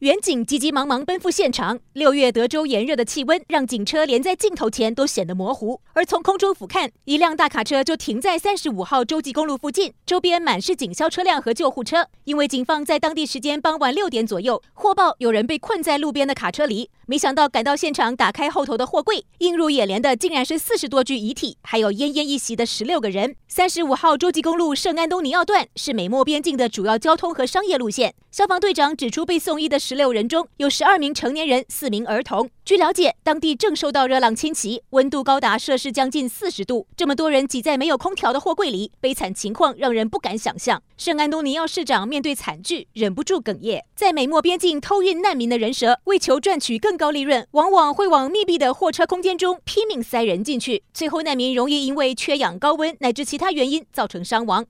远警急急忙忙奔赴现场。六月德州炎热的气温让警车连在镜头前都显得模糊，而从空中俯瞰，一辆大卡车就停在三十五号洲际公路附近，周边满是警消车辆和救护车。因为警方在当地时间傍晚六点左右获报有人被困在路边的卡车里，没想到赶到现场打开后头的货柜，映入眼帘的竟然是四十多具遗体，还有奄奄一息的十六个人。三十五号洲际公路圣安东尼奥段是美墨边境的主要交通和商业路线。消防队长指出，被送医的十六人中有十二名成年人，四名儿童。据了解，当地正受到热浪侵袭，温度高达摄氏将近四十度。这么多人挤在没有空调的货柜里，悲惨情况让人不敢想象。圣安东尼奥市长面对惨剧，忍不住哽咽。在美墨边境偷运难民的人蛇，为求赚取更高利润，往往会往密闭的货车空间中拼命塞人进去，最后难民容易因为缺氧、高温乃至其他原因造成伤亡。